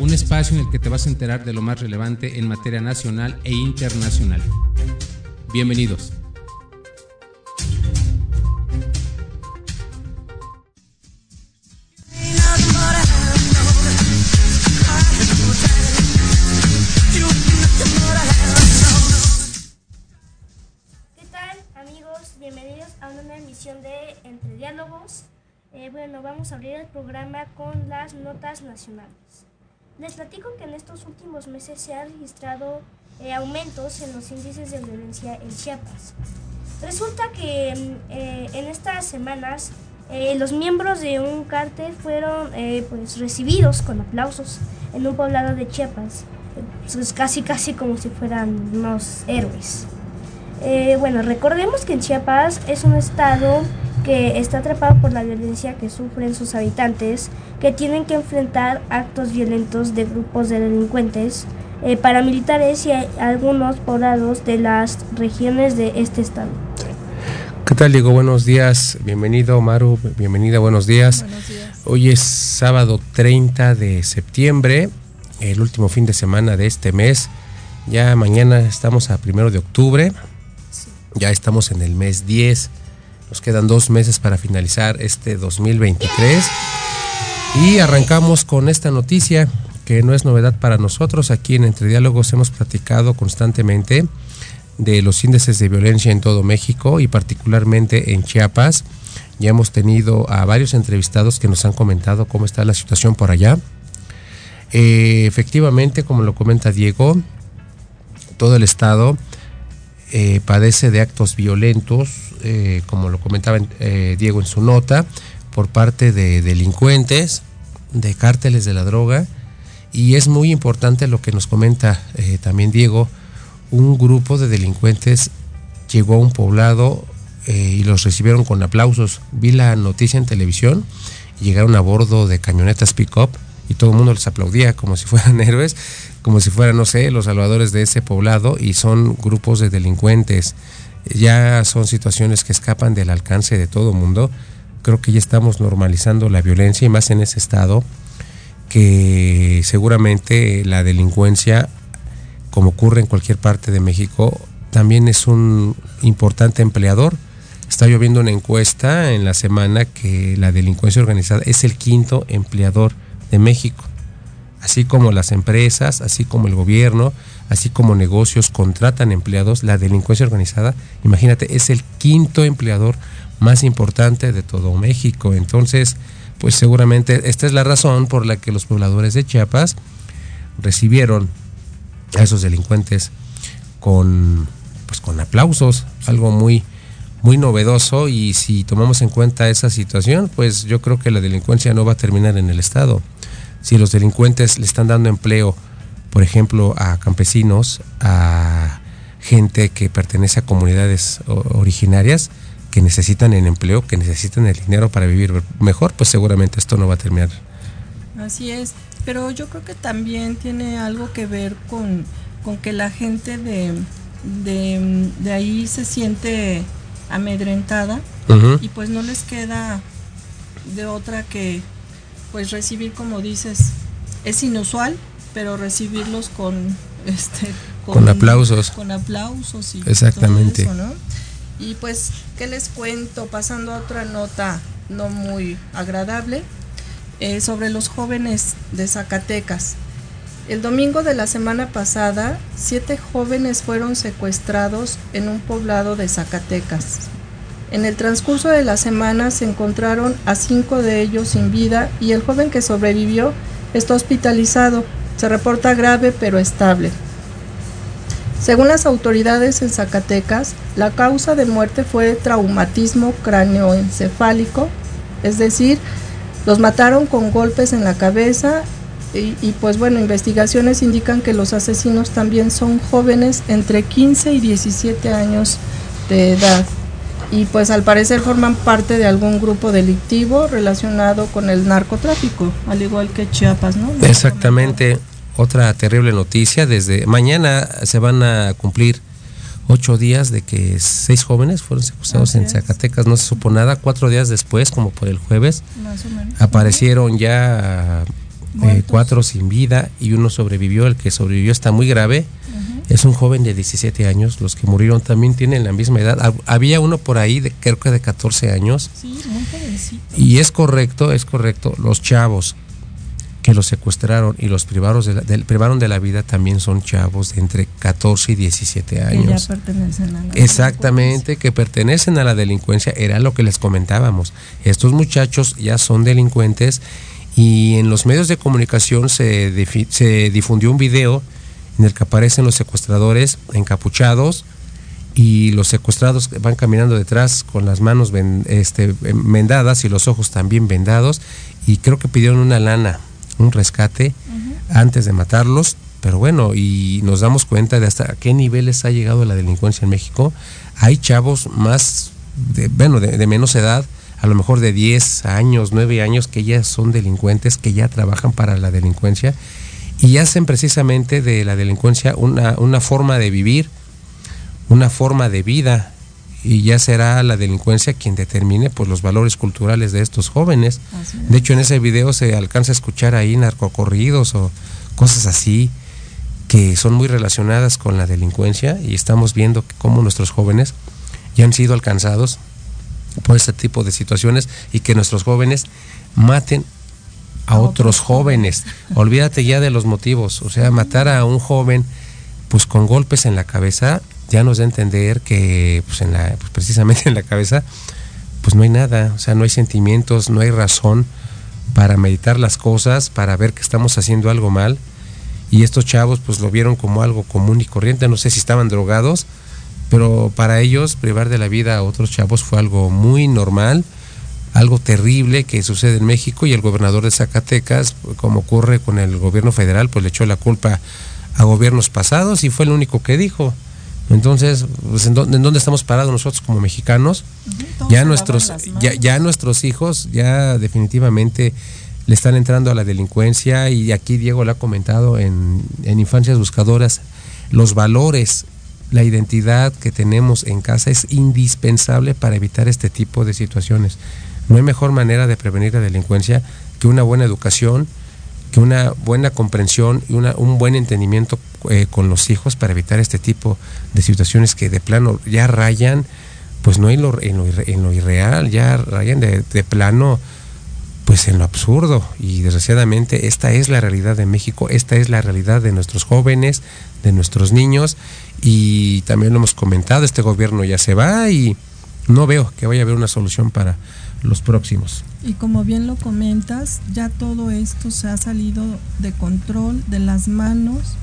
Un espacio en el que te vas a enterar de lo más relevante en materia nacional e internacional. Bienvenidos. de Entre Diálogos. Eh, bueno, vamos a abrir el programa con las notas nacionales. Les platico que en estos últimos meses se han registrado eh, aumentos en los índices de violencia en Chiapas. Resulta que mm, eh, en estas semanas los miembros de un cártel fueron pues recibidos con aplausos en un poblado de Chiapas, pues casi casi como si fueran unos héroes. Eh, bueno, recordemos que Chiapas es un estado que está atrapado por la violencia que sufren sus habitantes, que tienen que enfrentar actos violentos de grupos de delincuentes, eh, paramilitares y algunos poblados de las regiones de este estado. ¿Qué tal, Diego? Buenos días. Bienvenido, Maru. Bienvenida, buenos días. Buenos días. Hoy es sábado 30 de septiembre, el último fin de semana de este mes. Ya mañana estamos a primero de octubre. Ya estamos en el mes 10. Nos quedan dos meses para finalizar este 2023. Y arrancamos con esta noticia que no es novedad para nosotros. Aquí en Entre Diálogos hemos platicado constantemente de los índices de violencia en todo México y particularmente en Chiapas. Ya hemos tenido a varios entrevistados que nos han comentado cómo está la situación por allá. Eh, efectivamente, como lo comenta Diego, todo el estado eh, padece de actos violentos, eh, como lo comentaba eh, Diego en su nota, por parte de delincuentes, de cárteles de la droga, y es muy importante lo que nos comenta también Diego, un grupo de delincuentes llegó a un poblado y los recibieron con aplausos. Vi la noticia en televisión, llegaron a bordo de camionetas pick-up y todo el mundo les aplaudía como si fueran héroes como si fueran, no sé, los salvadores de ese poblado y son grupos de delincuentes. Ya son situaciones que escapan del alcance de todo mundo. Creo que ya estamos normalizando la violencia y más en ese estado que seguramente la delincuencia, como ocurre en cualquier parte de México, también es un importante empleador. Está lloviendo una encuesta en la semana que la delincuencia organizada es el quinto empleador de México así como las empresas, así como el gobierno, así como negocios contratan empleados, la delincuencia organizada, imagínate, es el quinto empleador más importante de todo México. Entonces, pues seguramente esta es la razón por la que los pobladores de Chiapas recibieron a esos delincuentes con pues con aplausos, algo muy muy novedoso y si tomamos en cuenta esa situación, pues yo creo que la delincuencia no va a terminar en el estado si los delincuentes le están dando empleo, por ejemplo, a campesinos, a gente que pertenece a comunidades originarias que necesitan el empleo, que necesitan el dinero para vivir mejor, pues seguramente esto no va a terminar. Así es, pero yo creo que también tiene algo que ver con, que la gente de, de, ahí se siente amedrentada y pues no les queda de otra que pues recibir, como dices, es inusual, pero recibirlos con este con, aplausos. Con aplausos y Exactamente. Y pues, ¿qué les cuento? Pasando a otra nota no muy agradable, eh, sobre los jóvenes de Zacatecas. El domingo de la semana pasada, siete jóvenes fueron secuestrados en un poblado de Zacatecas. En el transcurso de la semana se encontraron a cinco de ellos sin vida y el joven que sobrevivió está hospitalizado. Se reporta grave pero estable. Según las autoridades en Zacatecas, la causa de muerte fue traumatismo cráneoencefálico, es decir, los mataron con golpes en la cabeza Y, pues bueno, investigaciones indican que los asesinos también son jóvenes entre 15 y 17 años de edad. Y pues al parecer forman parte de algún grupo delictivo relacionado con el narcotráfico, al igual que Chiapas, ¿no? Exactamente. Otra terrible noticia, desde mañana se van a cumplir ocho días de que seis jóvenes fueron secuestrados en Zacatecas, no se supo nada, cuatro días después, como por el jueves, aparecieron ya eh, cuatro sin vida y uno sobrevivió, el que sobrevivió está muy grave, es un joven de 17 años, los que murieron también tienen la misma edad, había uno por ahí, de, creo que de 14 años, y es correcto, es correcto, los chavos que los secuestraron y los privaron de, la, privaron de la vida también son chavos de entre 14 y 17 años. Que pertenecen a la Exactamente, que pertenecen a la delincuencia, era lo que les comentábamos. Estos muchachos ya son delincuentes y en los medios de comunicación se, se difundió un video en el que aparecen los secuestradores encapuchados y los secuestrados van caminando detrás con las manos este, vendadas y los ojos también vendados y creo que pidieron una lana un rescate antes de matarlos, pero bueno, y nos damos cuenta de hasta qué niveles ha llegado la delincuencia en México. Hay chavos más, de, bueno, de, menos edad, a lo mejor de 10 años, 9 años, que ya son delincuentes, que ya trabajan para la delincuencia y hacen precisamente de la delincuencia una, una forma de vivir, una forma de vida y ya será la delincuencia quien determine pues los valores culturales de estos jóvenes. De hecho, en ese video se alcanza a escuchar ahí narcocorridos o cosas así que son muy relacionadas con la delincuencia y estamos viendo cómo nuestros jóvenes ya han sido alcanzados por este tipo de situaciones y que nuestros jóvenes maten a otros jóvenes. Olvídate ya de los motivos, o sea, matar a un joven pues con golpes en la cabeza ya nos da a entender que pues en la, pues precisamente en la cabeza pues no hay nada, o sea, no hay sentimientos, no hay razón para meditar las cosas, para ver que estamos haciendo algo mal. Y estos chavos pues lo vieron como algo común y corriente, no sé si estaban drogados, pero para ellos privar de la vida a otros chavos fue algo muy normal, algo terrible que sucede en México y el gobernador de Zacatecas, como ocurre con el gobierno federal, pues le echó la culpa a gobiernos pasados y fue el único que dijo. Entonces, pues, ¿en, dónde, estamos parados nosotros como mexicanos? ya nuestros, ya, ya nuestros hijos, ya definitivamente le están entrando a la delincuencia y aquí Diego lo ha comentado en, en Infancias Buscadoras, los valores, la identidad que tenemos en casa es indispensable para evitar este tipo de situaciones. No hay mejor manera de prevenir la delincuencia que una buena educación, que una buena comprensión y una, un buen entendimiento eh, con los hijos para evitar este tipo de situaciones que de plano ya rayan, pues no en lo, en lo, irreal, ya rayan de, plano pues en lo absurdo. Y desgraciadamente esta es la realidad de México, esta es la realidad de nuestros jóvenes, de nuestros niños. Y también lo hemos comentado, este gobierno ya se va y no veo que vaya a haber una solución para los próximos. Y como bien lo comentas, ya todo esto se ha salido de control, de las manos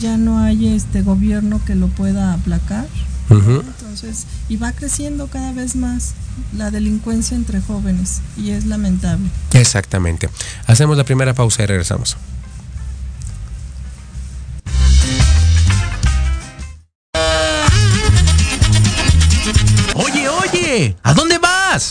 ya no hay este gobierno que lo pueda aplacar. Entonces, y va creciendo cada vez más la delincuencia entre jóvenes y es lamentable. Exactamente. Hacemos la primera pausa y regresamos. Oye, oye, ¿a dónde vas?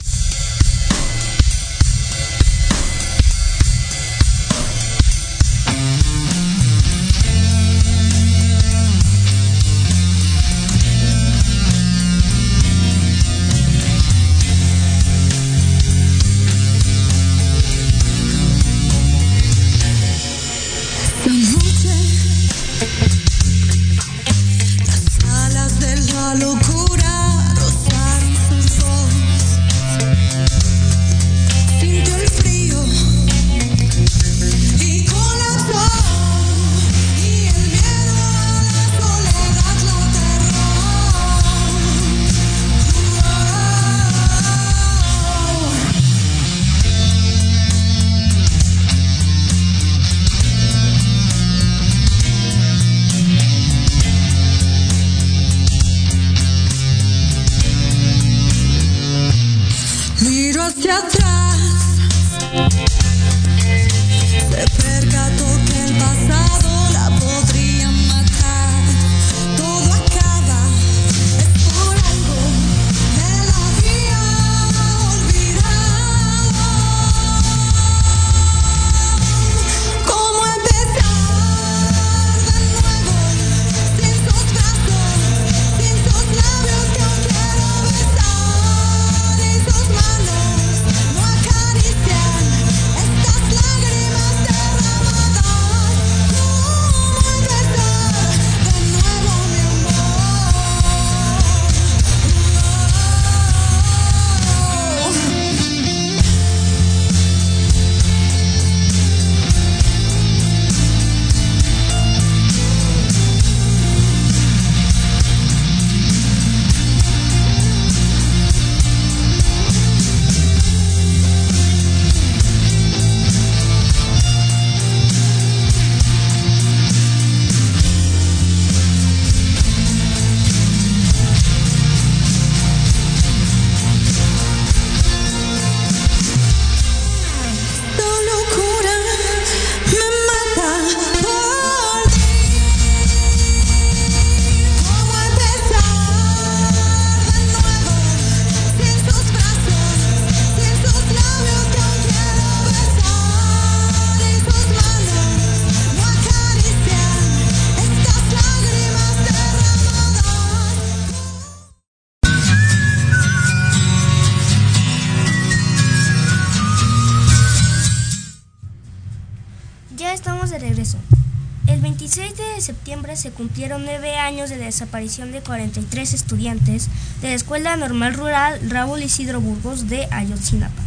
Cumplieron nueve años de desaparición de 43 estudiantes de la Escuela Normal Rural Raúl Isidro Burgos de Ayotzinapa.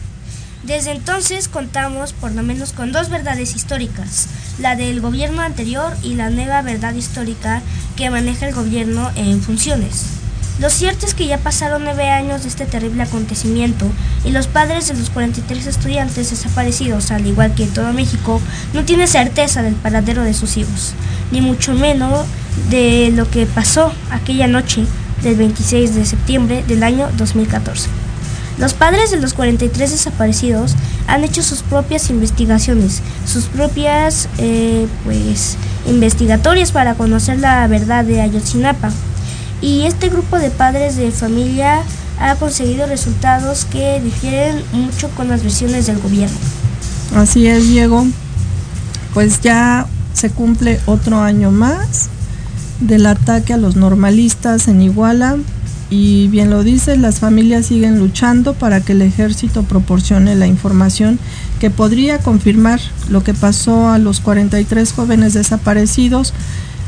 Desde entonces contamos por lo menos con dos verdades históricas, la del gobierno anterior y la nueva verdad histórica que maneja el gobierno en funciones. Lo cierto es que ya pasaron nueve años de este terrible acontecimiento y los padres de los 43 estudiantes desaparecidos, al igual que todo México, no tienen certeza del paradero de sus hijos, ni mucho menos de lo que pasó aquella noche del 26 de septiembre del año 2014. Los padres de los 43 desaparecidos han hecho sus propias investigaciones, sus propias eh, pues investigatorias para conocer la verdad de Ayotzinapa y este grupo de padres de familia ha conseguido resultados que difieren mucho con las versiones del gobierno. Así es, Diego. Pues ya se cumple otro año más del ataque a los normalistas en Iguala y bien lo dice, las familias siguen luchando para que el ejército proporcione la información que podría confirmar lo que pasó a los 43 jóvenes desaparecidos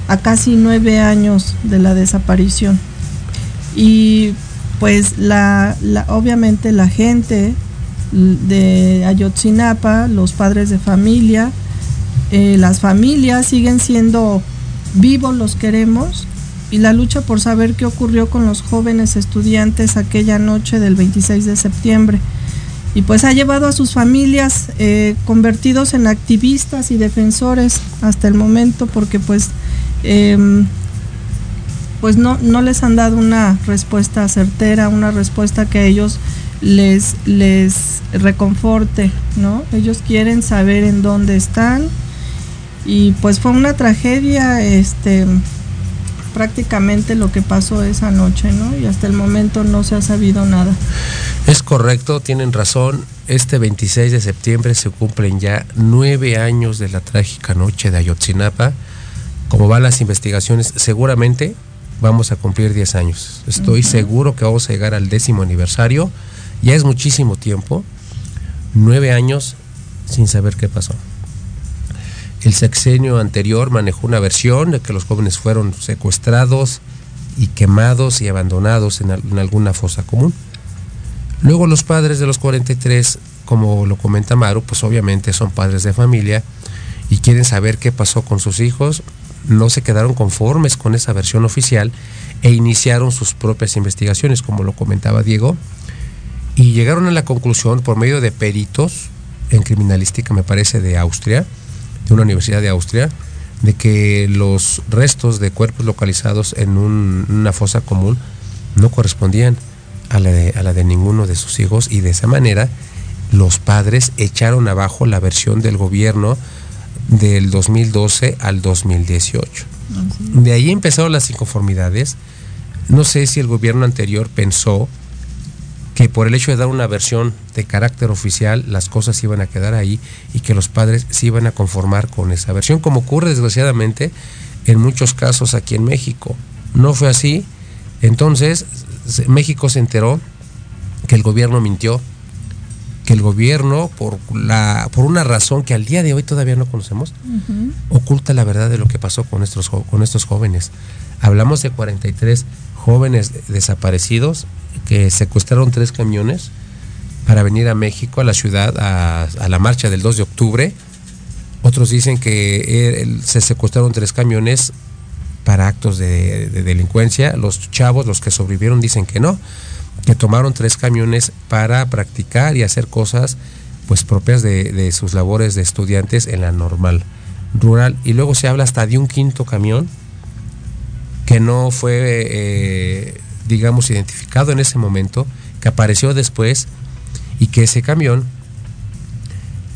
a casi nueve años de la desaparición. Y pues la, obviamente la gente de Ayotzinapa, los padres de familia, eh, las familias siguen siendo vivos, los queremos, y la lucha por saber qué ocurrió con los jóvenes estudiantes aquella noche del 26 de septiembre. Y pues ha llevado a sus familias eh, convertidos en activistas y defensores hasta el momento, porque pues Em, pues no, no les han dado una respuesta certera, una respuesta que a ellos les, les reconforte, ¿no? Ellos quieren saber en dónde están y pues fue una tragedia, este, prácticamente lo que pasó esa noche, ¿no? Y hasta el momento no se ha sabido nada. Es correcto, tienen razón. Este 26 de septiembre se cumplen ya nueve años de la trágica noche de Ayotzinapa como van las investigaciones, seguramente vamos a cumplir 10 años. Estoy seguro que vamos a llegar al décimo aniversario. Ya es muchísimo tiempo, nueve años sin saber qué pasó. El sexenio anterior manejó una versión de que los jóvenes fueron secuestrados y quemados y abandonados en, en alguna fosa común. Luego los padres de los 43, como lo comenta Maru, pues obviamente son padres de familia y quieren saber qué pasó con sus hijos no se quedaron conformes con esa versión oficial e iniciaron sus propias investigaciones, como lo comentaba Diego, y llegaron a la conclusión por medio de peritos en criminalística, me parece, de Austria, de una universidad de Austria, de que los restos de cuerpos localizados en una fosa común no correspondían a la, de, a la de ninguno de sus hijos y de esa manera los padres echaron abajo la versión del gobierno del 2012 al 2018. De ahí empezaron las inconformidades. No sé si el gobierno anterior pensó que por el hecho de dar una versión de carácter oficial las cosas iban a quedar ahí y que los padres se iban a conformar con esa versión, como ocurre desgraciadamente en muchos casos aquí en México. No fue así. Entonces México se enteró que el gobierno mintió, que el gobierno, por, la, por una razón que al día de hoy todavía no conocemos, oculta la verdad de lo que pasó con estos, con estos jóvenes. Hablamos de 43 jóvenes desaparecidos que secuestraron tres camiones para venir a México, a la ciudad, a, la marcha del 2 de octubre. Otros dicen que eh, se secuestraron tres camiones para actos de delincuencia. Los chavos, los que sobrevivieron, dicen que no que tomaron tres camiones para practicar y hacer cosas pues propias de, sus labores de estudiantes en la normal rural. Y luego se habla hasta de un quinto camión que no fue, eh, digamos, identificado en ese momento, que apareció después y que ese camión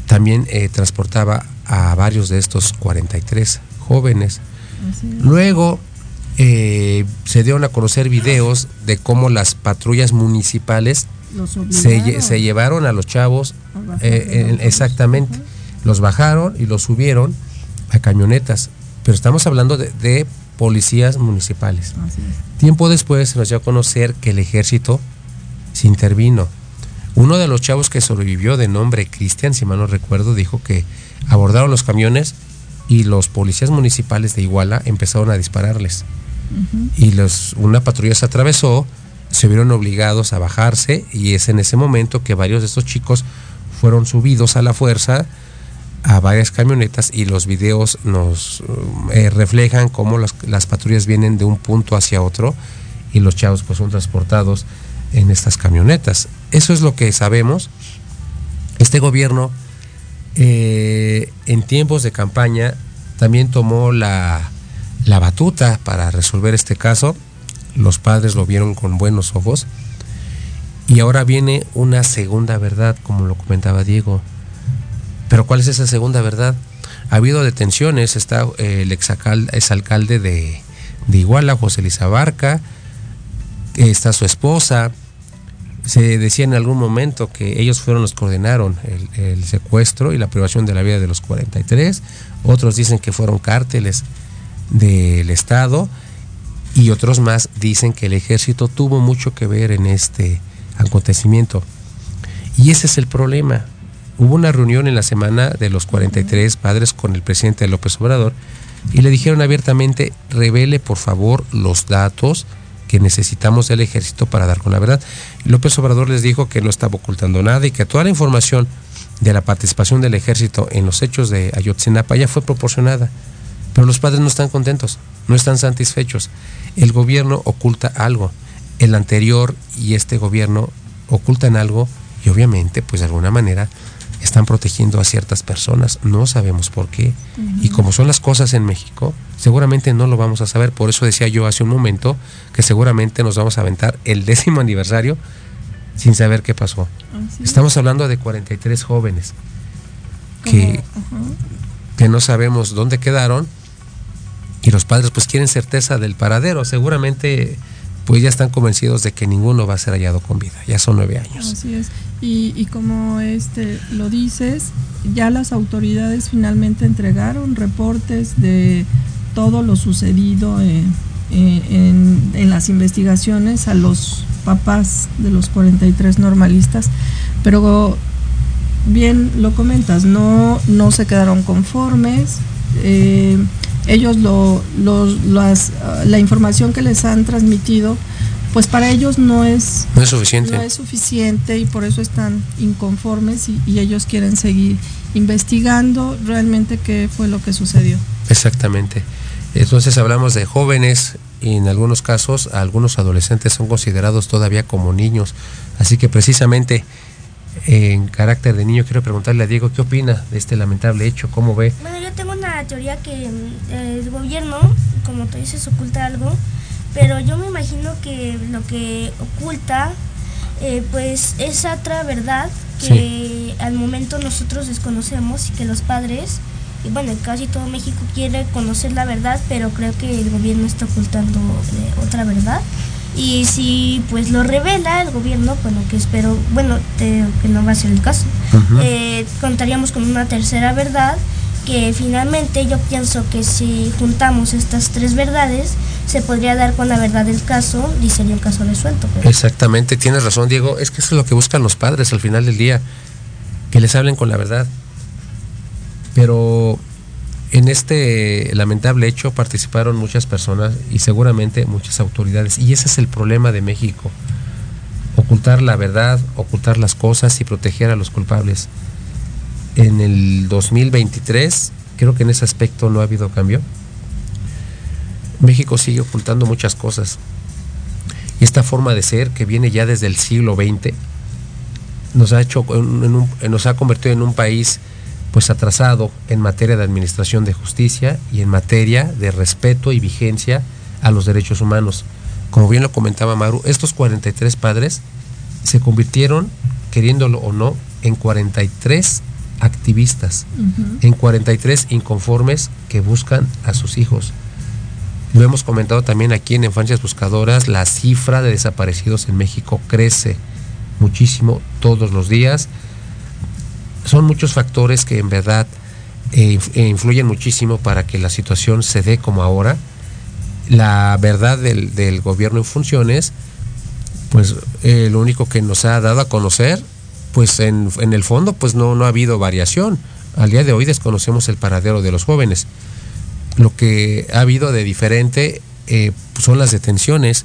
también eh, transportaba a varios de estos 43 jóvenes. Luego eh, se dieron a conocer videos de cómo las patrullas municipales se, llevaron a los chavos, eh, exactamente, los bajaron y los subieron a camionetas, pero estamos hablando de, policías municipales. Tiempo después se nos dio a conocer que el ejército se intervino. Uno de los chavos que sobrevivió de nombre Cristian, si mal no recuerdo, dijo que abordaron los camiones y los policías municipales de Iguala empezaron a dispararles. Y una patrulla se atravesó, se vieron obligados a bajarse y es en ese momento que varios de estos chicos fueron subidos a la fuerza a varias camionetas y los videos nos eh, reflejan cómo las, las, patrullas vienen de un punto hacia otro y los chavos pues son transportados en estas camionetas. Eso es lo que sabemos. Este gobierno eh, en tiempos de campaña también tomó la, la batuta para resolver este caso. Los padres lo vieron con buenos ojos. Y ahora viene una segunda verdad, como lo comentaba Diego. Pero ¿cuál es esa segunda verdad? Ha habido detenciones, está eh, el exalcalde, alcalde de, de Iguala, José Luis Abarca, está su esposa. Se decía en algún momento que ellos fueron los que ordenaron el, el secuestro y la privación de la vida de los 43. Otros dicen que fueron cárteles del Estado y otros más dicen que el ejército tuvo mucho que ver en este acontecimiento. Y ese es el problema. Hubo una reunión en la semana de los 43 padres con el presidente López Obrador y le dijeron abiertamente, revele por favor los datos que necesitamos del ejército para dar con la verdad. López Obrador les dijo que no estaba ocultando nada y que toda la información de la participación del ejército en los hechos de Ayotzinapa ya fue proporcionada. Pero los padres no están contentos, no están satisfechos. El gobierno oculta algo. El anterior y este gobierno ocultan algo y obviamente, pues de alguna manera, están protegiendo a ciertas personas. No sabemos por qué. Uh -huh. Y como son las cosas en México, seguramente no lo vamos a saber. Por eso decía yo hace un momento que seguramente nos vamos a aventar el décimo aniversario sin saber qué pasó. Estamos hablando de 43 jóvenes que, uh -huh. que no sabemos dónde quedaron y los padres pues quieren certeza del paradero. Seguramente pues ya están convencidos de que ninguno va a ser hallado con vida. Ya son nueve años. Así es. Y, como este lo dices, ya las autoridades finalmente entregaron reportes de todo lo sucedido en, en, en las investigaciones a los papás de los 43 normalistas, pero bien lo comentas, no, no se quedaron conformes. Eh, ellos lo, lo, las, la información que les han transmitido pues para ellos no es, no es suficiente. No es suficiente y por eso están inconformes y, y, ellos quieren seguir investigando realmente qué fue lo que sucedió. Exactamente. Entonces hablamos de jóvenes y en algunos casos algunos adolescentes son considerados todavía como niños. Así que precisamente en carácter de niño quiero preguntarle a Diego qué opina de este lamentable hecho, cómo ve. Bueno, yo tengo una teoría que eh, el gobierno, como tú dices, oculta algo pero yo me imagino que lo que oculta eh, pues es otra verdad que sí. al momento nosotros desconocemos y que los padres y bueno casi todo México quiere conocer la verdad pero creo que el gobierno está ocultando eh, otra verdad y si pues lo revela el gobierno bueno que espero bueno te, que no va a ser el caso uh -huh. eh, contaríamos con una tercera verdad que finalmente yo pienso que si juntamos estas tres verdades se podría dar con la verdad del caso y sería un caso resuelto. Pero... Exactamente, tienes razón Diego, es que eso es lo que buscan los padres al final del día, que les hablen con la verdad. Pero en este lamentable hecho participaron muchas personas y seguramente muchas autoridades y ese es el problema de México, ocultar la verdad, ocultar las cosas y proteger a los culpables en el 2023, creo que en ese aspecto no ha habido cambio. México sigue ocultando muchas cosas. Y esta forma de ser, que viene ya desde el siglo XX, nos ha, hecho nos ha convertido en un país pues atrasado en materia de administración de justicia y en materia de respeto y vigencia a los derechos humanos. Como bien lo comentaba Maru, estos 43 padres se convirtieron, queriéndolo o no, en 43 activistas, uh -huh. en 43 inconformes que buscan a sus hijos. Lo hemos comentado también aquí en Infancias Buscadoras, la cifra de desaparecidos en México crece muchísimo todos los días. Son muchos factores que en verdad eh, influyen muchísimo para que la situación se dé como ahora. La verdad del, gobierno en funciones, pues eh, lo único que nos ha dado a conocer pues en, el fondo pues no, no ha habido variación. Al día de hoy desconocemos el paradero de los jóvenes. Lo que ha habido de diferente eh, son las detenciones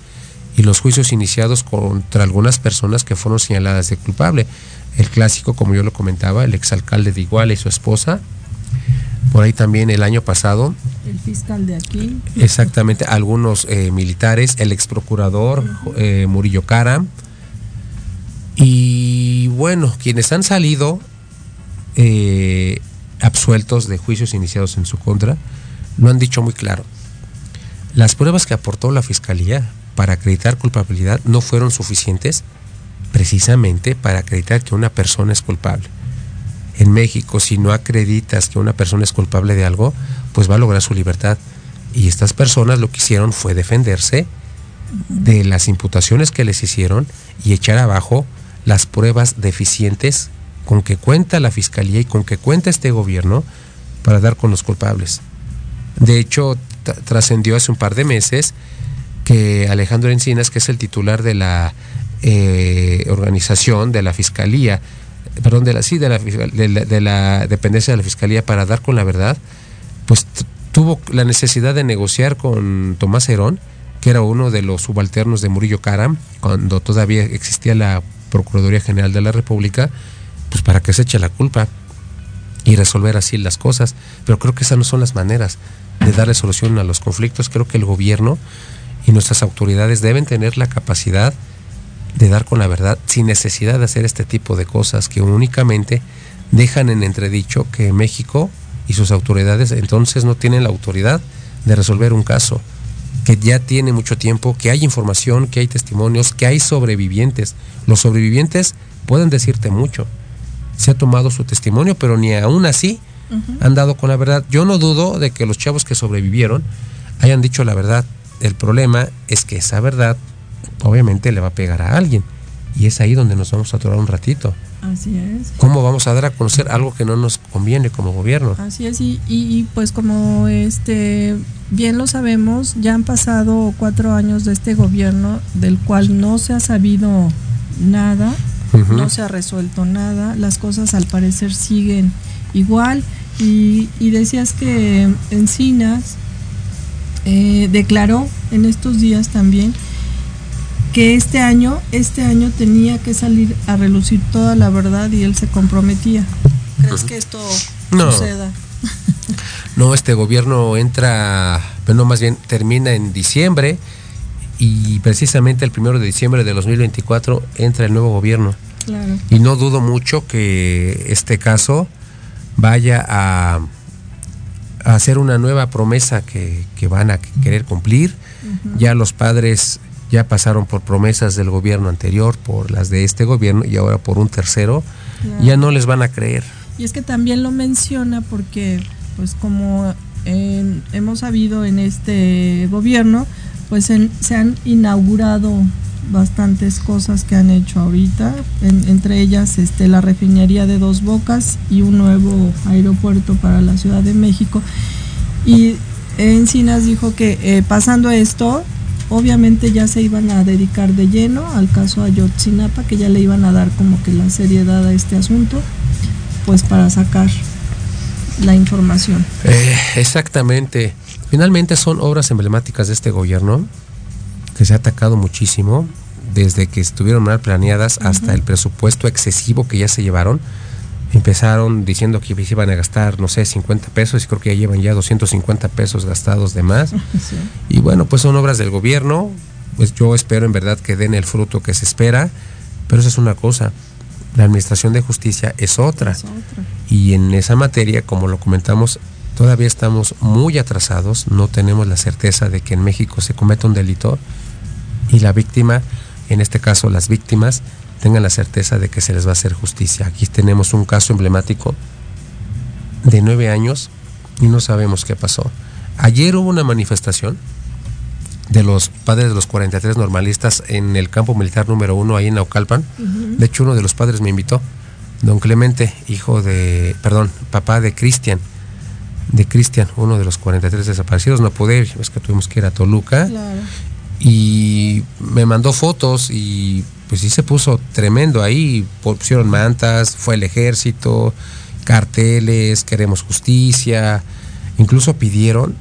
y los juicios iniciados contra algunas personas que fueron señaladas de culpable. El clásico, como yo lo comentaba, el exalcalde de Iguala y su esposa. Por ahí también el año pasado. El fiscal de aquí. Exactamente, algunos eh, militares, el ex procurador eh, Murillo Cara. Y bueno, quienes han salido eh, absueltos de juicios iniciados en su contra, lo han dicho muy claro. Las pruebas que aportó la fiscalía para acreditar culpabilidad no fueron suficientes precisamente para acreditar que una persona es culpable. En México, si no acreditas que una persona es culpable de algo, pues va a lograr su libertad. Y estas personas lo que hicieron fue defenderse de las imputaciones que les hicieron y echar abajo las pruebas deficientes con que cuenta la fiscalía y con que cuenta este gobierno para dar con los culpables. De hecho, trascendió hace un par de meses que Alejandro Encinas, que es el titular de la eh, organización, de la Fiscalía, perdón, de la, sí, de la, de la, dependencia de la Fiscalía para dar con la verdad, pues tuvo la necesidad de negociar con Tomás Herón, que era uno de los subalternos de Murillo Caram, cuando todavía existía la Procuraduría General de la República, pues para que se eche la culpa y resolver así las cosas. Pero creo que esas no son las maneras de darle solución a los conflictos. Creo que el gobierno y nuestras autoridades deben tener la capacidad de dar con la verdad sin necesidad de hacer este tipo de cosas que únicamente dejan en entredicho que México y sus autoridades entonces no tienen la autoridad de resolver un caso, que ya tiene mucho tiempo, que hay información, que hay testimonios, que hay sobrevivientes. Los sobrevivientes pueden decirte mucho. Se ha tomado su testimonio, pero ni aún así han dado con la verdad. Yo no dudo de que los chavos que sobrevivieron hayan dicho la verdad, el problema es que esa verdad obviamente le va a pegar a alguien. Y es ahí donde nos vamos a atorar un ratito. Así es. ¿Cómo vamos a dar a conocer algo que no nos conviene como gobierno? Así es, y, y, pues como este bien lo sabemos, ya han pasado cuatro años de este gobierno del cual no se ha sabido nada, no se ha resuelto nada, las cosas al parecer siguen igual. Y, y decías que Encinas eh, declaró en estos días también que este año, este año tenía que salir a relucir toda la verdad y él se comprometía. ¿Crees que esto no. suceda? no, este gobierno entra, bueno, más bien termina en diciembre y precisamente el primero de diciembre de 2024 entra el nuevo gobierno. Claro. Y no dudo mucho que este caso vaya a hacer una nueva promesa que, van a querer cumplir. Ya los padres ya pasaron por promesas del gobierno anterior, por las de este gobierno y ahora por un tercero. Ya no les van a creer. Y es que también lo menciona porque, pues como hemos sabido en este gobierno, pues se han inaugurado bastantes cosas que han hecho ahorita, entre ellas este, la refinería de Dos Bocas y un nuevo aeropuerto para la Ciudad de México. Y Encinas dijo que eh, pasando esto, obviamente ya se iban a dedicar de lleno al caso Ayotzinapa, que ya le iban a dar como que la seriedad a este asunto, pues para sacar la información. Eh, exactamente. Finalmente son obras emblemáticas de este gobierno que se ha atacado muchísimo, desde que estuvieron mal planeadas hasta el presupuesto excesivo que ya se llevaron. Empezaron diciendo que iban a gastar, no sé, 50 pesos y creo que ya llevan ya 250 pesos gastados de más. Y bueno, pues son obras del gobierno, pues yo espero en verdad que den el fruto que se espera, pero eso es una cosa. La administración de justicia es otra. Es otra. Y en esa materia, como lo comentamos, todavía estamos muy atrasados, no tenemos la certeza de que en México se cometa un delito y la víctima, en este caso las víctimas, tengan la certeza de que se les va a hacer justicia. Aquí tenemos un caso emblemático de nueve años y no sabemos qué pasó. Ayer hubo una manifestación de los padres de los 43 normalistas en el campo militar número uno, ahí en Naucalpan. De hecho, uno de los padres me invitó, don Clemente, hijo de, perdón, papá de Cristian, de Cristian, uno de los 43 desaparecidos. No pude ir, es que tuvimos que ir a Toluca. Claro y me mandó fotos y pues sí se puso tremendo ahí, pusieron mantas, fue el ejército carteles, queremos justicia, incluso pidieron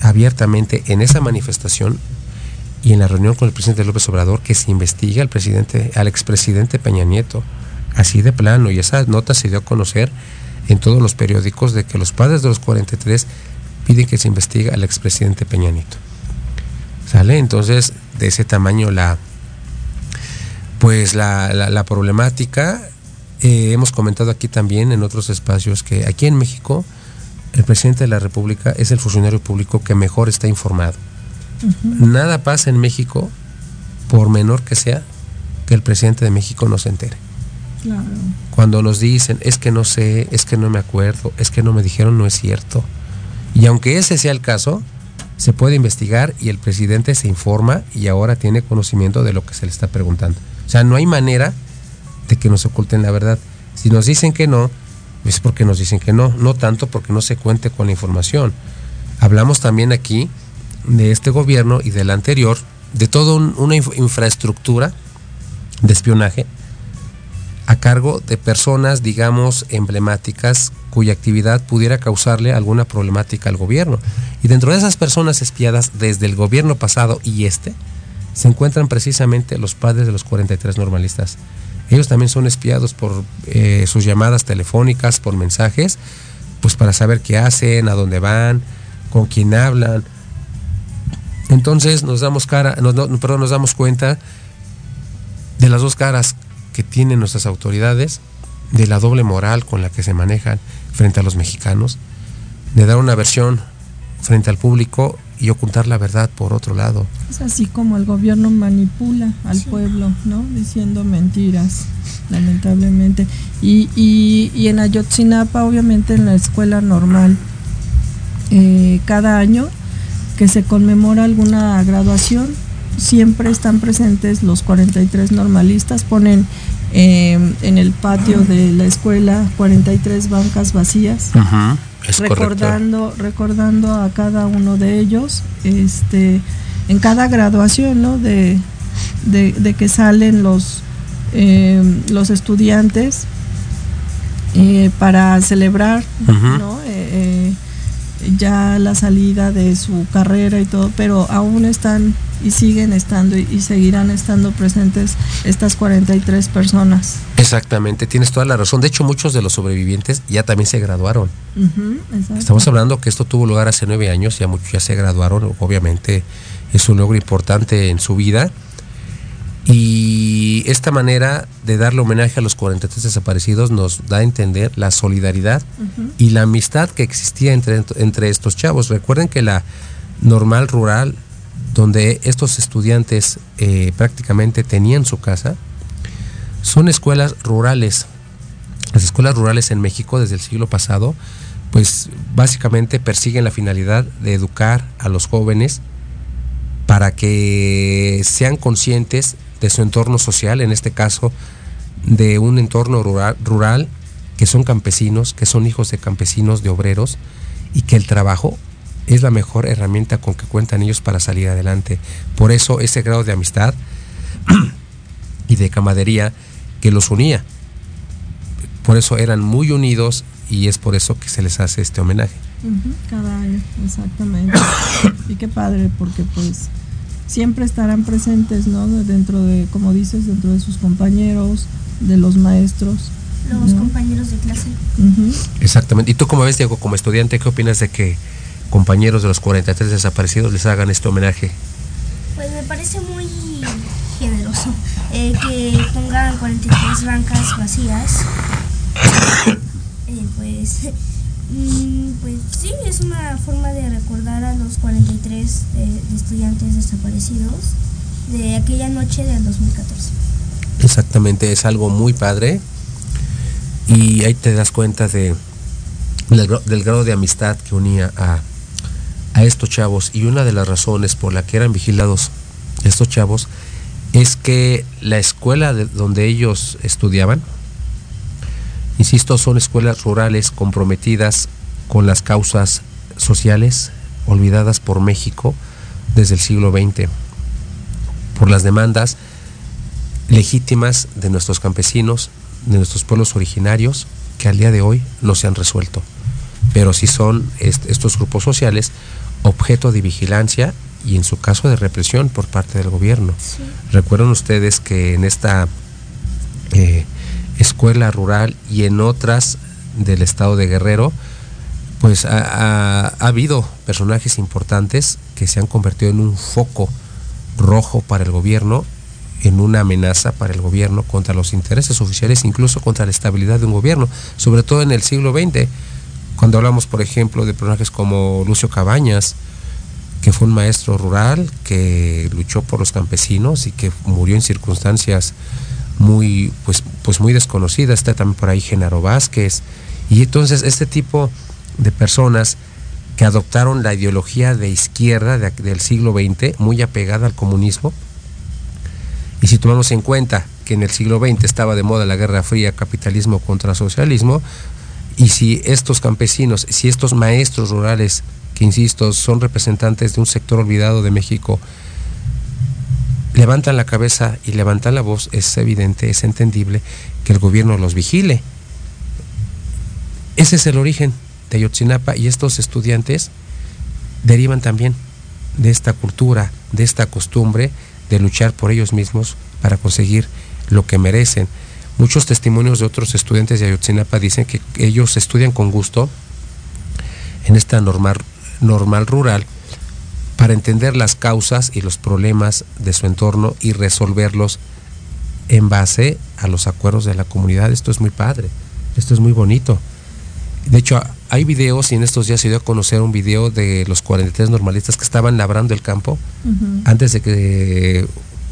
abiertamente en esa manifestación y en la reunión con el presidente López Obrador que se investigue al presidente, al expresidente Peña Nieto, así de plano, y esa nota se dio a conocer en todos los periódicos de que los padres de los 43 piden que se investigue al expresidente Peña Nieto. ¿Sale? Entonces, de ese tamaño la pues la, la, problemática. Eh, hemos comentado aquí también en otros espacios que aquí en México el presidente de la República es el funcionario público que mejor está informado. Nada pasa en México, por menor que sea, que el presidente de México no se entere. Cuando nos dicen, es que no sé, es que no me acuerdo, es que no me dijeron, no es cierto. Y aunque ese sea el caso, se puede investigar y el presidente se informa y ahora tiene conocimiento de lo que se le está preguntando. O sea, no hay manera de que nos oculten la verdad. Si nos dicen que no, es porque nos dicen que no, no tanto porque no se cuente con la información. Hablamos también aquí de este gobierno y del anterior, de toda una infraestructura de espionaje a cargo de personas, digamos, emblemáticas cuya actividad pudiera causarle alguna problemática al gobierno. Y dentro de esas personas espiadas desde el gobierno pasado y este, se encuentran precisamente los padres de los 43 normalistas. Ellos también son espiados por eh, sus llamadas telefónicas, por mensajes, pues para saber qué hacen, a dónde van, con quién hablan. Entonces nos damos cara, perdón, nos damos cuenta de las dos caras que tienen nuestras autoridades, de la doble moral con la que se manejan frente a los mexicanos, de dar una versión frente al público y ocultar la verdad por otro lado. Es así como el gobierno manipula al pueblo, ¿no? Diciendo mentiras, lamentablemente. Y, y, en Ayotzinapa, obviamente en la escuela normal, eh, cada año que se conmemora alguna graduación, siempre están presentes los 43 normalistas, ponen eh, en el patio de la escuela 43 bancas vacías recordando, recordando a cada uno de ellos, este, en cada graduación, ¿no? De, de, que salen los, eh, los estudiantes eh, para celebrar, ¿no? Eh, ya la salida de su carrera y todo, pero aún están y siguen estando y, seguirán estando presentes estas 43 personas. Exactamente, tienes toda la razón. De hecho, muchos de los sobrevivientes ya también se graduaron. Estamos hablando que esto tuvo lugar hace nueve años, ya muchos ya se graduaron, obviamente es un logro importante en su vida. Y esta manera de darle homenaje a los 43 desaparecidos nos da a entender la solidaridad y la amistad que existía entre, entre estos chavos. Recuerden que la normal rural donde estos estudiantes eh, prácticamente tenían su casa, son escuelas rurales. Las escuelas rurales en México desde el siglo pasado, pues básicamente persiguen la finalidad de educar a los jóvenes para que sean conscientes de su entorno social, en este caso de un entorno rural, rural que son campesinos, que son hijos de campesinos, de obreros, y que el trabajo es la mejor herramienta con que cuentan ellos para salir adelante. Por eso ese grado de amistad y de camadería que los unía. Por eso eran muy unidos y es por eso que se les hace este homenaje. cada año, exactamente. y qué padre, porque pues siempre estarán presentes, ¿no? Dentro de, como dices, dentro de sus compañeros, de los maestros. Los compañeros de clase. Exactamente. ¿Y tú como ves, Diego, como estudiante, qué opinas de que compañeros de los 43 desaparecidos les hagan este homenaje? Pues me parece muy generoso eh, que pongan 43 bancas vacías. Eh, pues, mm, pues sí, es una forma de recordar a los 43 eh, estudiantes desaparecidos de aquella noche del 2014. Exactamente, es algo muy padre y ahí te das cuenta de, del grado de amistad que unía a a estos chavos y una de las razones por la que eran vigilados estos chavos es que la escuela de donde ellos estudiaban, insisto, son escuelas rurales comprometidas con las causas sociales olvidadas por México desde el siglo XX, por las demandas legítimas de nuestros campesinos, de nuestros pueblos originarios, que al día de hoy no se han resuelto, pero sí son estos grupos sociales objeto de vigilancia y en su caso de represión por parte del gobierno. Recuerdan ustedes que en esta eh, escuela rural y en otras del estado de Guerrero, pues ha, habido personajes importantes que se han convertido en un foco rojo para el gobierno, en una amenaza para el gobierno contra los intereses oficiales, incluso contra la estabilidad de un gobierno, sobre todo en el siglo XX, cuando hablamos, por ejemplo, de personajes como Lucio Cabañas, que fue un maestro rural que luchó por los campesinos y que murió en circunstancias muy, pues, pues muy desconocidas. Está también por ahí Genaro Vázquez. Y entonces este tipo de personas que adoptaron la ideología de izquierda del siglo XX, muy apegada al comunismo, y si tomamos en cuenta que en el siglo XX estaba de moda la Guerra Fría, capitalismo contra socialismo, y si estos campesinos, si estos maestros rurales que insisto, son representantes de un sector olvidado de México, levantan la cabeza y levantan la voz, es evidente, es entendible que el gobierno los vigile. Ese es el origen de Ayotzinapa y estos estudiantes derivan también de esta cultura, de esta costumbre de luchar por ellos mismos para conseguir lo que merecen. Muchos testimonios de otros estudiantes de Ayotzinapa dicen que ellos estudian con gusto en esta normal normal rural para entender las causas y los problemas de su entorno y resolverlos en base a los acuerdos de la comunidad. Esto es muy padre, esto es muy bonito. De hecho, hay videos y en estos días se dio a conocer un video de los 43 normalistas que estaban labrando el campo antes de que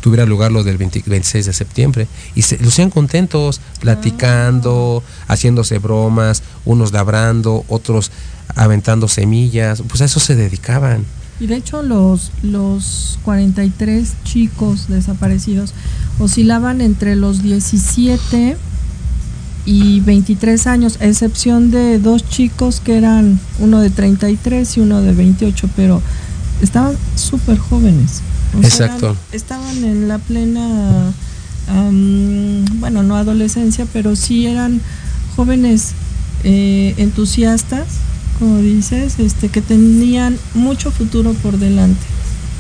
tuviera lugar lo del 26 de septiembre. Y se lucían contentos, platicando, ah. haciéndose bromas, unos labrando, otros aventando semillas, pues a eso se dedicaban. Y de hecho los, los 43 chicos desaparecidos oscilaban entre los 17 y 23 años, a excepción de dos chicos que eran uno de 33 y uno de 28, pero estaban súper jóvenes. Exacto. estaban en la plena, bueno, no adolescencia, pero sí eran jóvenes eh, entusiastas como dices, este, que tenían mucho futuro por delante.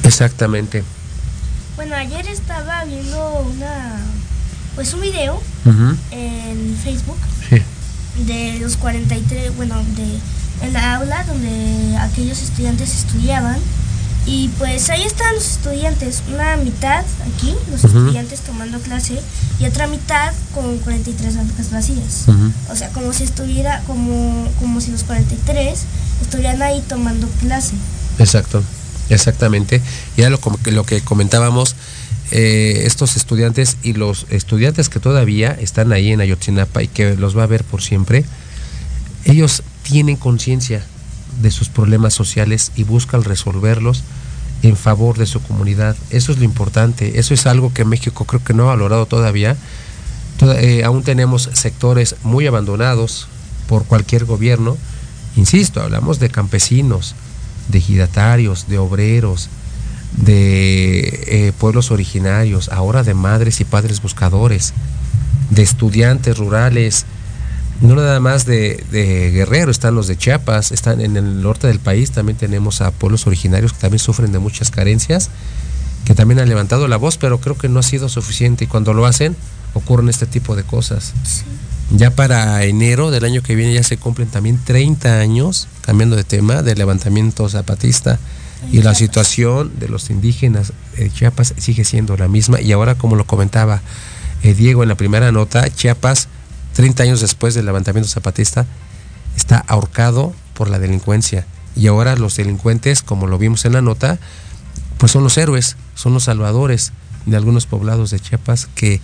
Exactamente. Bueno, ayer estaba viendo una, pues un video en Facebook de los 43, bueno, de en la aula donde aquellos estudiantes estudiaban y pues ahí están los estudiantes, una mitad aquí, los estudiantes tomando clase, y otra mitad con 43 bancas vacías. O sea, como si estuviera, como, como si los 43 estuvieran ahí tomando clase. Exacto, exactamente. Y era lo, lo que comentábamos, eh, estos estudiantes y los estudiantes que todavía están ahí en Ayotzinapa y que los va a ver por siempre, ellos tienen conciencia de sus problemas sociales y buscan resolverlos en favor de su comunidad. Eso es lo importante, eso es algo que México creo que no ha valorado todavía. Eh, aún tenemos sectores muy abandonados por cualquier gobierno. Insisto, hablamos de campesinos, de giratarios, de obreros, de eh, pueblos originarios, ahora de madres y padres buscadores, de estudiantes rurales, no nada más de, Guerrero, están los de Chiapas, están en el norte del país, también tenemos a pueblos originarios que también sufren de muchas carencias, que también han levantado la voz, pero creo que no ha sido suficiente y cuando lo hacen ocurren este tipo de cosas. Ya para enero del año que viene ya se cumplen también 30 años, cambiando de tema, del levantamiento zapatista. y la situación de los indígenas de Chiapas sigue siendo la misma. Y ahora, como lo comentaba eh, Diego en la primera nota, Chiapas 30 años después del levantamiento zapatista, está ahorcado por la delincuencia. Y ahora los delincuentes, como lo vimos en la nota, pues son los héroes, son los salvadores de algunos poblados de Chiapas que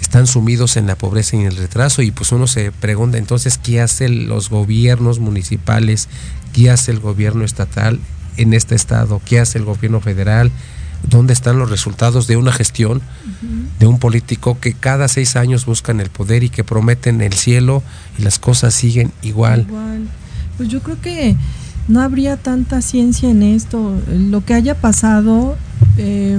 están sumidos en la pobreza y en el retraso. Y pues uno se pregunta entonces qué hacen los gobiernos municipales, qué hace el gobierno estatal en este estado, qué hace el gobierno federal, dónde están los resultados de una gestión de un político que cada seis años buscan el poder y que prometen el cielo y las cosas siguen igual. Pues yo creo que no habría tanta ciencia en esto. Lo que haya pasado, eh,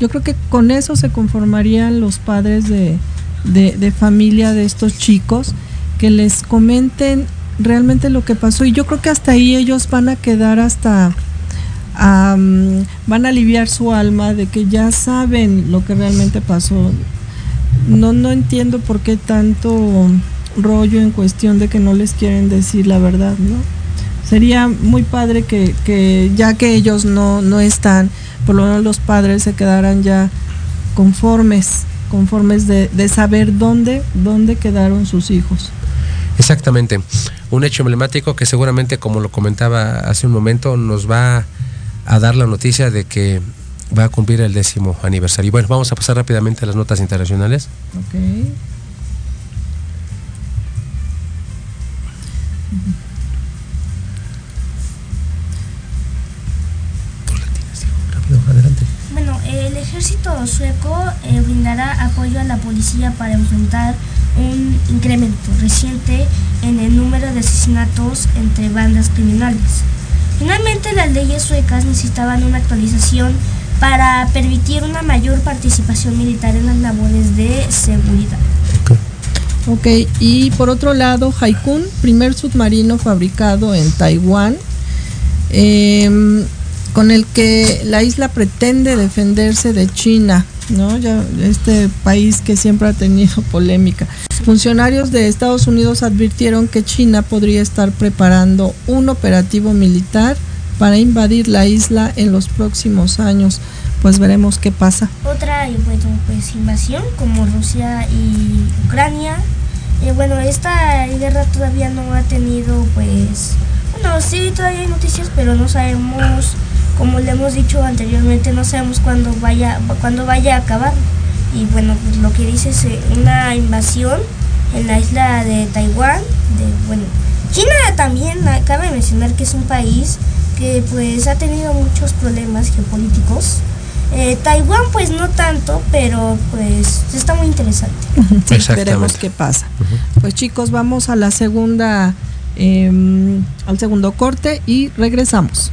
yo creo que con eso se conformarían los padres de, de familia de estos chicos que les comenten realmente lo que pasó y yo creo que hasta ahí ellos van a quedar hasta van a aliviar su alma de que ya saben lo que realmente pasó. No, no entiendo por qué tanto rollo en cuestión de que no les quieren decir la verdad, ¿no? Sería muy padre que, que ya que ellos no, no están, por lo menos los padres se quedaran ya conformes, conformes de, de saber dónde, dónde quedaron sus hijos. Exactamente. Un hecho emblemático que seguramente, como lo comentaba hace un momento, nos va a dar la noticia de que va a cumplir el décimo aniversario. Bueno, vamos a pasar rápidamente a las notas internacionales. Okay. Bueno, el ejército sueco eh, brindará apoyo a la policía para enfrentar un incremento reciente en el número de asesinatos entre bandas criminales. Finalmente, las leyes suecas necesitaban una actualización para permitir una mayor participación militar en las labores de seguridad. Ok, y por otro lado, Haikun, primer submarino fabricado en Taiwán, em, con el que la isla pretende defenderse de China, ¿no? Ya este país que siempre ha tenido polémica. Funcionarios de Estados Unidos advirtieron que China podría estar preparando un operativo militar para invadir la isla en los próximos años. Pues veremos qué pasa. Otra bueno, pues, invasión como Rusia y Ucrania. Eh, bueno, esta guerra todavía no ha tenido pues... Bueno, sí, todavía hay noticias, pero no sabemos, como le hemos dicho anteriormente, no sabemos cuándo vaya, cuándo vaya a acabar. Y bueno, pues lo que dice es eh, una invasión en la isla de Taiwán. De, bueno, China también, cabe mencionar que es un país que pues ha tenido muchos problemas geopolíticos. Eh, Taiwán pues no tanto, pero pues está muy interesante. Sí, veremos qué pasa. Pues chicos, vamos a la segunda, em, al segundo corte y regresamos.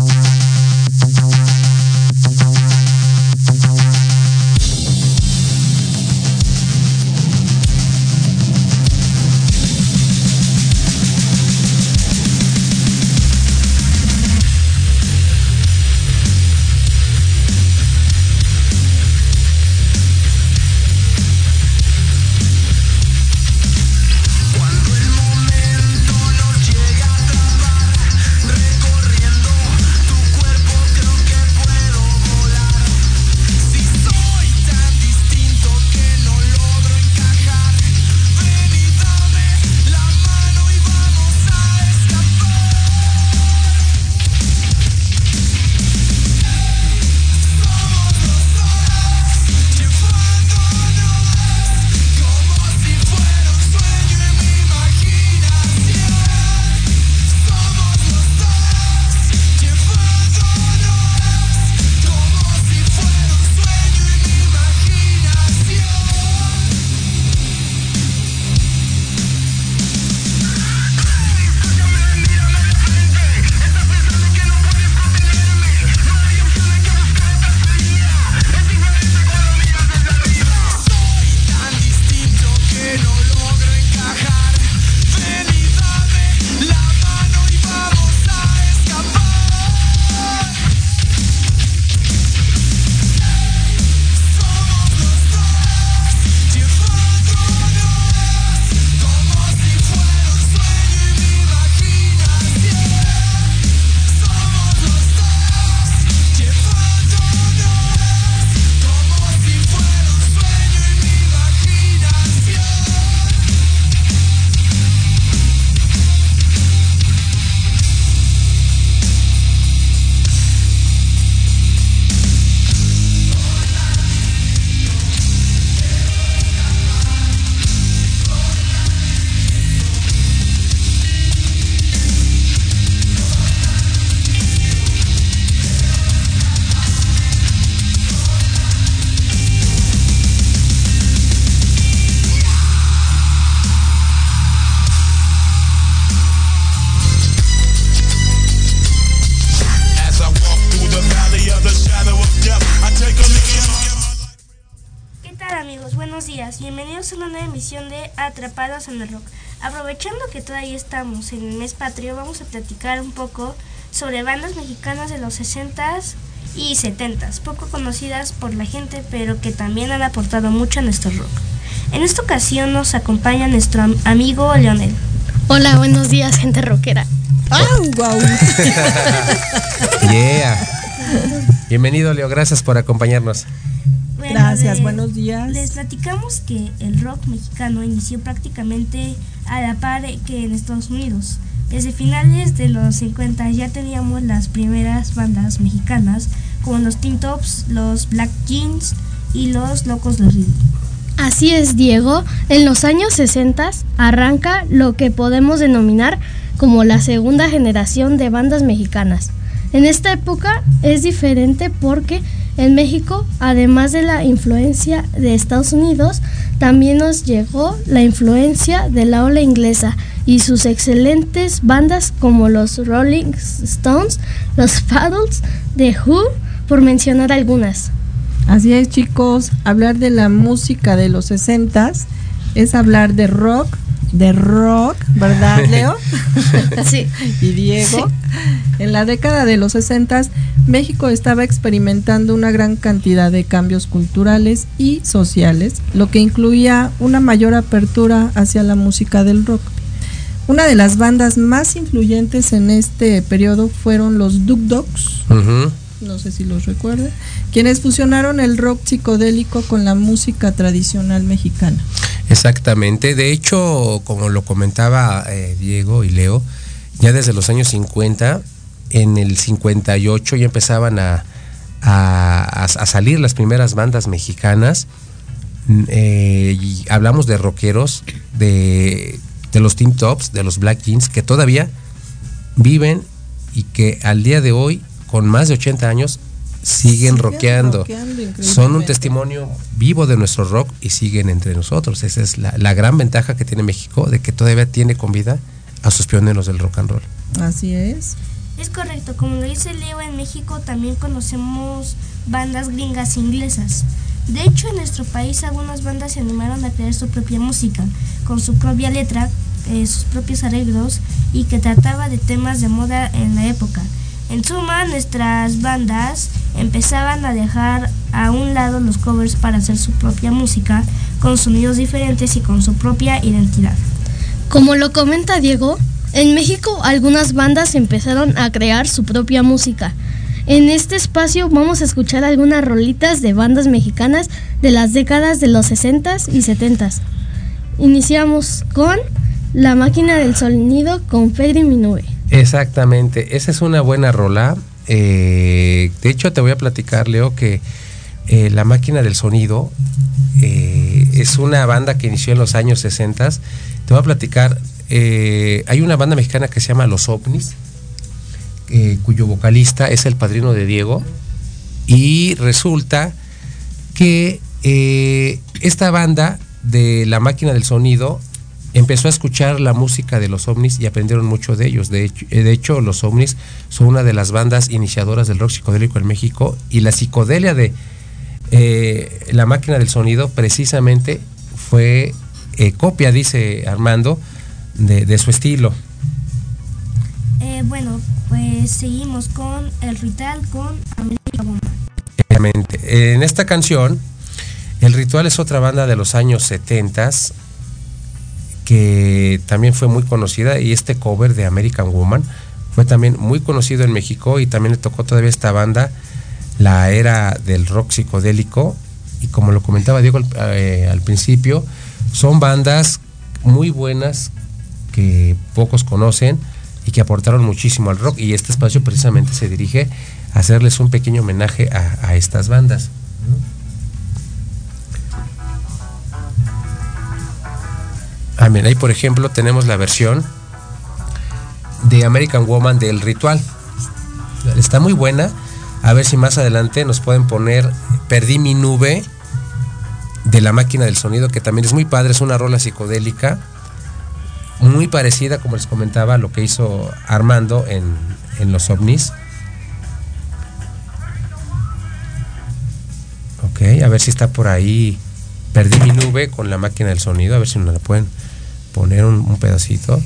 Atrapados en el Rock. Aprovechando que todavía estamos en el mes patrio, vamos a platicar un poco sobre bandas mexicanas de los 60s y 70s, poco conocidas por la gente, pero que también han aportado mucho a nuestro rock. En esta ocasión nos acompaña nuestro amigo Leonel. Hola, buenos días, gente rockera. ¡Au, guau! Yeah. Bienvenido, Leo. Gracias por acompañarnos. Gracias, de- buenos días. Les platicamos que el rock mexicano inició prácticamente a la par que en Estados Unidos. Desde finales de los 50 ya teníamos las primeras bandas mexicanas como los Teen Tops, los Black Jeans y los Locos del Ritmo. Así es, Diego. En los años 60 arranca lo que podemos denominar como la segunda generación de bandas mexicanas. En esta época es diferente porque en México, además de la influencia de Estados Unidos, también nos llegó la influencia de la ola inglesa y sus excelentes bandas como los Rolling Stones, los Paddles, The Who, por mencionar algunas. Así es, chicos, hablar de la música de los 60 es hablar de rock, de rock, ¿verdad, Leo? Sí. y Diego. En la década de los 60 México estaba experimentando una gran cantidad de cambios culturales y sociales, lo que incluía una mayor apertura hacia la música del rock. Una de las bandas más influyentes en este periodo fueron los Duk Dogs. No sé si los recuerden, quienes fusionaron el rock psicodélico con la música tradicional mexicana. Exactamente. De hecho, como lo comentaba eh, Diego y Leo, ya desde los años 50, en el 58 ya empezaban a, salir las primeras bandas mexicanas. Mm, eh, hablamos de rockeros, de, de los Team Tops, de los Black Jeans, que todavía viven y que al día de hoy, con más de 80 años, siguen Siguen rockeando. rockeando Son un testimonio vivo de nuestro rock y siguen entre nosotros. Esa es la, la gran ventaja que tiene México, de que todavía tiene con vida a sus pioneros del rock and roll. Así es. Es correcto, como lo dice Leo, en México también conocemos bandas gringas e inglesas. De hecho, en nuestro país algunas bandas se animaron a crear su propia música, con su propia letra, eh, sus propios arreglos y que trataba de temas de moda en la época. En suma, nuestras bandas empezaban a dejar a un lado los covers para hacer su propia música, con sonidos diferentes y con su propia identidad. Como lo comenta Diego, en México algunas bandas empezaron a crear su propia música. En este espacio vamos a escuchar algunas rolitas de bandas mexicanas de las décadas de los 60s y 70s. Iniciamos con La máquina del sonido con Pedro y mi nube. Exactamente, esa es una buena rola. Eh, de hecho, te voy a platicar, Leo, que eh, La Máquina del Sonido eh, es una banda que inició en los años 60. Te voy a platicar, hay una banda mexicana que se llama Los OVNIs, cuyo vocalista es el padrino de Diego, y resulta que esta banda de La Máquina del Sonido empezó a escuchar la música de los ovnis y aprendieron mucho de ellos. De hecho, eh, de hecho, los ovnis son una de las bandas iniciadoras del rock psicodélico en México y la psicodelia de eh, la máquina del sonido precisamente fue eh, copia, dice Armando, de, de su estilo. Eh, bueno, pues seguimos con el ritual con América. Obviamente. En esta canción, El Ritual es otra banda de los años 70 que también fue muy conocida y este cover de American Woman fue también muy conocido en México y también le tocó todavía esta banda la era del rock psicodélico y como lo comentaba Diego al, eh, principio, son bandas muy buenas que pocos conocen y que aportaron muchísimo al rock y este espacio precisamente se dirige a hacerles un pequeño homenaje a estas bandas. Mira, ahí por ejemplo tenemos la versión de American Woman del Ritual. Está muy buena. A ver si más adelante nos pueden poner Perdí mi nube de la máquina del sonido, que también es muy padre, es una rola psicodélica, muy parecida, como les comentaba, a lo que hizo Armando en, en los ovnis. Ok, a ver si está por ahí Perdí mi nube con la máquina del sonido, a ver si nos la pueden poner un, un pedacito.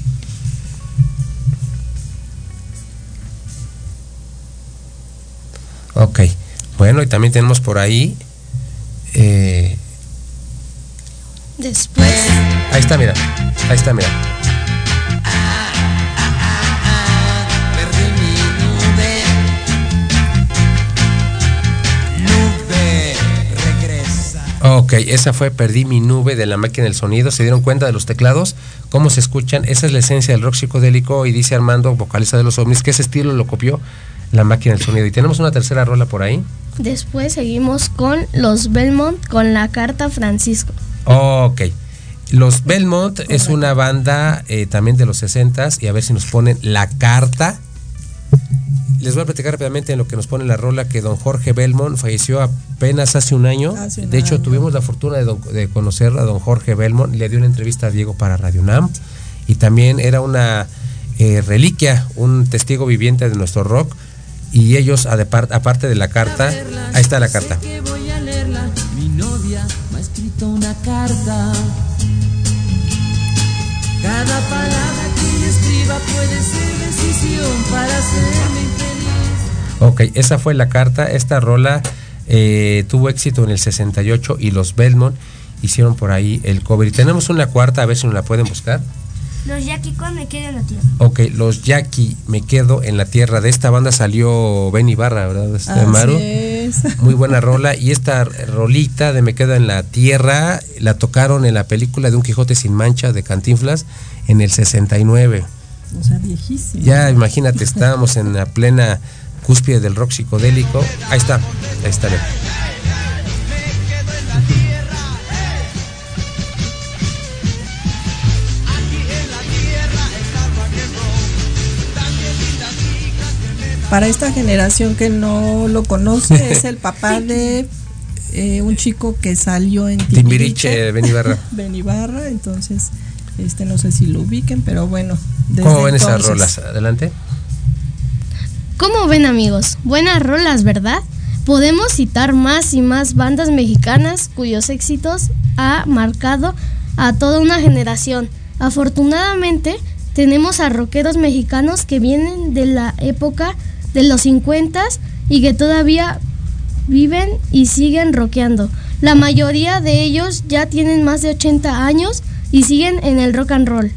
Ok, bueno, y también tenemos por ahí. eh, Después, ahí está, mira. Ahí está, mira. Ok, esa fue Perdí mi nube de la máquina del sonido. ¿Se dieron cuenta de los teclados? ¿Cómo se escuchan? Esa es la esencia del rock psicodélico y dice Armando, vocalista de los ovnis, que ese estilo lo copió la máquina del sonido. Y tenemos una tercera rola por ahí. después seguimos con los Belmont con la carta Francisco. Ok. Los Belmont es una banda eh, también de los 60 y a ver si nos ponen la carta. Les voy a platicar rápidamente en lo que nos pone la rola que don Jorge Belmont falleció apenas hace un año. Hace un de hecho, año. tuvimos la fortuna de, don- de conocer a don Jorge Belmont. Le dio una entrevista a Diego para Radio Nam y también era una eh, reliquia, un testigo viviente de nuestro rock. Y ellos, aparte de la carta, ahí está la carta. Sé que voy a leerla. Mi novia me ha escrito una carta. Cada palabra que escriba puede ser decisión para hacerme infeliz. Ok, esa fue la carta. Esta rola eh, tuvo éxito en el 68 y los Belmont hicieron por ahí el cover. Y tenemos una cuarta, a ver si nos la pueden buscar. Los Jackie con Me Quedo en la Tierra. Ok, los Jackie, me quedo en la tierra. De esta banda salió Benny Barra, ¿verdad? Este, Así Maru. es. Muy buena rola. Y esta rolita de Me quedo en la tierra la tocaron en la película de Un Quijote sin mancha de Cantinflas en el 69. O sea, viejísimo. Ya imagínate, estábamos en la plena cúspide del rock psicodélico. Ahí está, ahí está. mira. Para esta generación que no lo conoce, es el papá de eh, un chico que salió en Timbiriche, Benny Barra. Benibarra, entonces, este no sé si lo ubiquen, pero bueno. desde ¿Cómo ven esas rolas? Adelante. ¿Cómo ven amigos? Buenas rolas, ¿verdad? Podemos citar más y más bandas mexicanas cuyos éxitos ha marcado a toda una generación. Afortunadamente, tenemos a rockeros mexicanos que vienen de la época de los 50 y que todavía viven y siguen rockeando. La mayoría de ellos ya tienen más de 80 años y siguen en el rock and roll.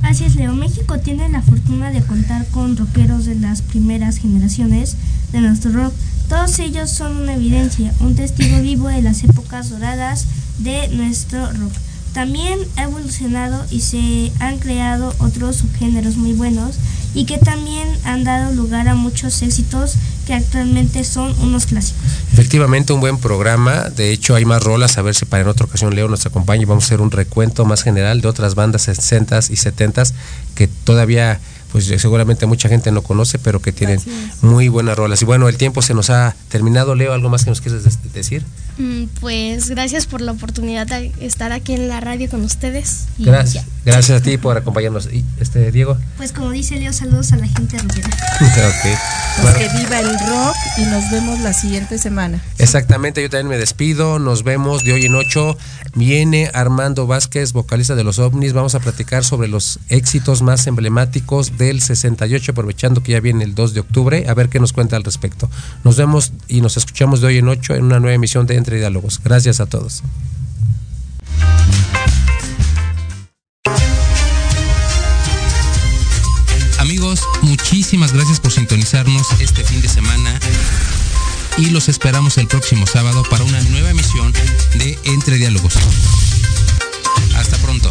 Así es, Leo. México tiene la fortuna de contar con rockeros de las primeras generaciones de nuestro rock. Todos ellos son una evidencia, un testigo vivo de las épocas doradas de nuestro rock. También ha evolucionado y se han creado otros subgéneros muy buenos y que también han dado lugar a muchos éxitos que actualmente son unos clásicos. Efectivamente, un buen programa. De hecho, hay más rolas. A ver si para en otra ocasión Leo nos acompaña y vamos a hacer un recuento más general de otras bandas 60s y 70s que todavía, pues seguramente mucha gente no conoce, pero que tienen muy buenas rolas. Y bueno, el tiempo se nos ha terminado. Leo, ¿algo más que nos quieres decir? Mm, Pues gracias por la oportunidad de estar aquí en la radio con ustedes. y Gracias. ya. Gracias a ti por acompañarnos. Y, este, Diego. Pues como dice Leo, saludos a la gente rockera. Ok. Pues Bueno, que viva el rock y nos vemos la siguiente semana. Exactamente, yo también me despido. Nos vemos de hoy en ocho. Viene Armando Vázquez, vocalista de los ovnis. Vamos a platicar sobre los éxitos más emblemáticos del 68, aprovechando que ya viene el 2 de octubre. A ver qué nos cuenta al respecto. Nos vemos y nos escuchamos de hoy en ocho en una nueva emisión de Entre Diálogos. Gracias a todos. Amigos, muchísimas gracias por sintonizarnos este fin de semana y los esperamos el próximo sábado para una nueva emisión de Entre Diálogos. Hasta pronto.